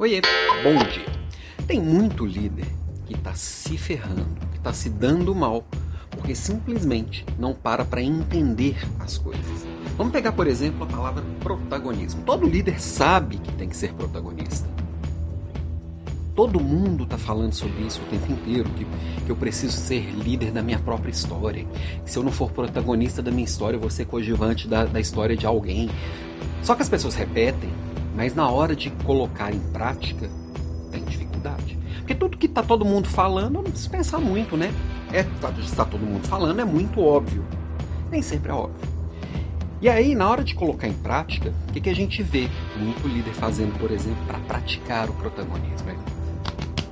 Oiê, bom dia. Tem muito líder que está se ferrando, que está se dando mal, porque simplesmente não para para entender as coisas. Vamos pegar, por exemplo, a palavra protagonismo. Todo líder sabe que tem que ser protagonista. Todo mundo está falando sobre isso o tempo inteiro, que, que eu preciso ser líder da minha própria história. Que se eu não for protagonista da minha história, eu vou ser coadjuvante da, da história de alguém. Só que as pessoas repetem, mas na hora de colocar em prática, tem dificuldade. Porque tudo que está todo mundo falando, não preciso pensar muito, né? É, está tá todo mundo falando, é muito óbvio. Nem sempre é óbvio. E aí, na hora de colocar em prática, o que, que a gente vê muito líder fazendo, por exemplo, para praticar o protagonismo? É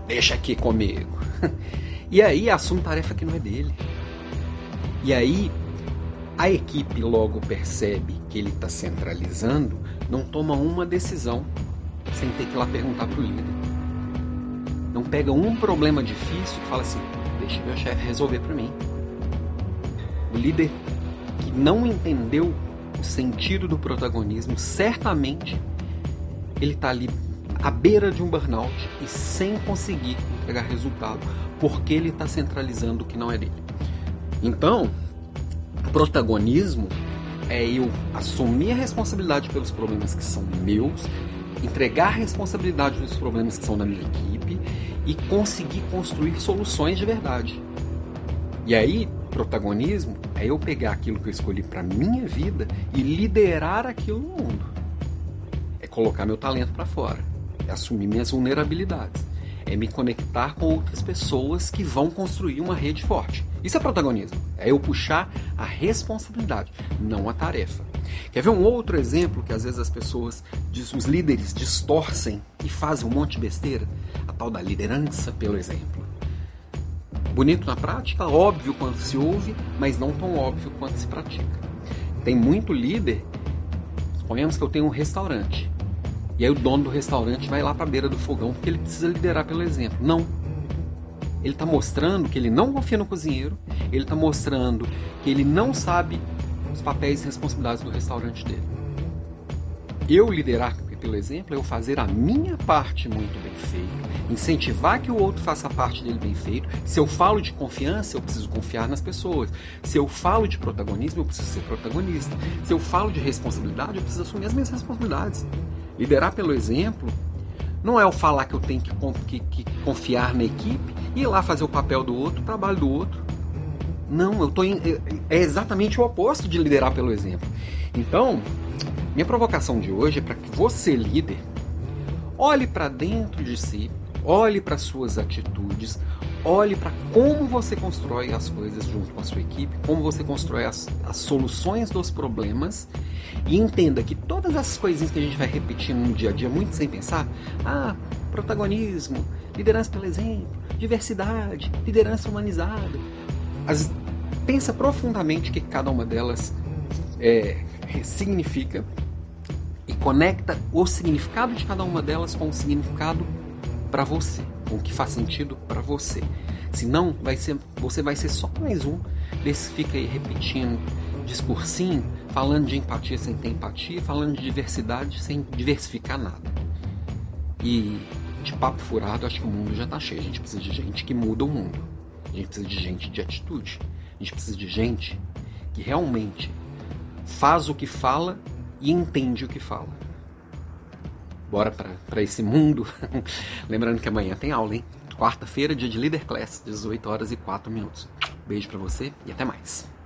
deixa aqui comigo. E aí assume tarefa que não é dele. E aí a equipe logo percebe que ele está centralizando, não toma uma decisão sem ter que ir lá perguntar para o líder. Não pega um problema difícil e fala assim: deixa meu chefe resolver para mim. O líder que não entendeu o sentido do protagonismo, certamente ele está ali à beira de um burnout e sem conseguir entregar resultado, porque ele está centralizando o que não é dele. Então, protagonismo é eu assumir a responsabilidade pelos problemas que são meus, entregar a responsabilidade dos problemas que são da minha equipe e conseguir construir soluções de verdade. E aí, protagonismo é eu pegar aquilo que eu escolhi para minha vida e liderar aquilo no mundo. É colocar meu talento para fora é assumir minhas vulnerabilidades, é me conectar com outras pessoas que vão construir uma rede forte. Isso é protagonismo. É eu puxar a responsabilidade, não a tarefa. Quer ver um outro exemplo que às vezes as pessoas, os líderes distorcem e fazem um monte de besteira? A tal da liderança pelo exemplo. Bonito na prática, óbvio quando se ouve, mas não tão óbvio quando se pratica. Tem muito líder. Suponhamos que eu tenho um restaurante. E aí o dono do restaurante vai lá para a beira do fogão porque ele precisa liderar pelo exemplo. Não. Ele está mostrando que ele não confia no cozinheiro, ele está mostrando que ele não sabe os papéis e responsabilidades do restaurante dele. Eu liderar pelo exemplo é eu fazer a minha parte muito bem feita, incentivar que o outro faça a parte dele bem feito. Se eu falo de confiança, eu preciso confiar nas pessoas. Se eu falo de protagonismo, eu preciso ser protagonista. Se eu falo de responsabilidade, eu preciso assumir as minhas responsabilidades. Liderar pelo exemplo não é o falar que eu tenho que, que, que confiar na equipe e ir lá fazer o papel do outro, o trabalho do outro. Não, eu tô em, é, é exatamente o oposto de liderar pelo exemplo. Então, minha provocação de hoje é para que você, líder, olhe para dentro de si, olhe para suas atitudes, olhe para como você constrói as coisas junto com a sua equipe, como você constrói as, as soluções dos problemas e entenda que todas essas coisinhas que a gente vai repetindo no dia a dia, muito sem pensar, ah, protagonismo, liderança pelo exemplo, diversidade, liderança humanizada, as, pensa profundamente o que cada uma delas é, significa e conecta o significado de cada uma delas com o significado para você, com o que faz sentido para você. Senão, vai ser, você vai ser só mais um desse fica aí repetindo discursinho, falando de empatia sem ter empatia, falando de diversidade sem diversificar nada. E de papo furado, acho que o mundo já está cheio. A gente precisa de gente que muda o mundo. A gente precisa de gente de atitude. A gente precisa de gente que realmente faz o que fala e entende o que fala. Bora para esse mundo. Lembrando que amanhã tem aula, hein? Quarta-feira, dia de Leader Class, 18 horas e 4 minutos. Beijo para você e até mais.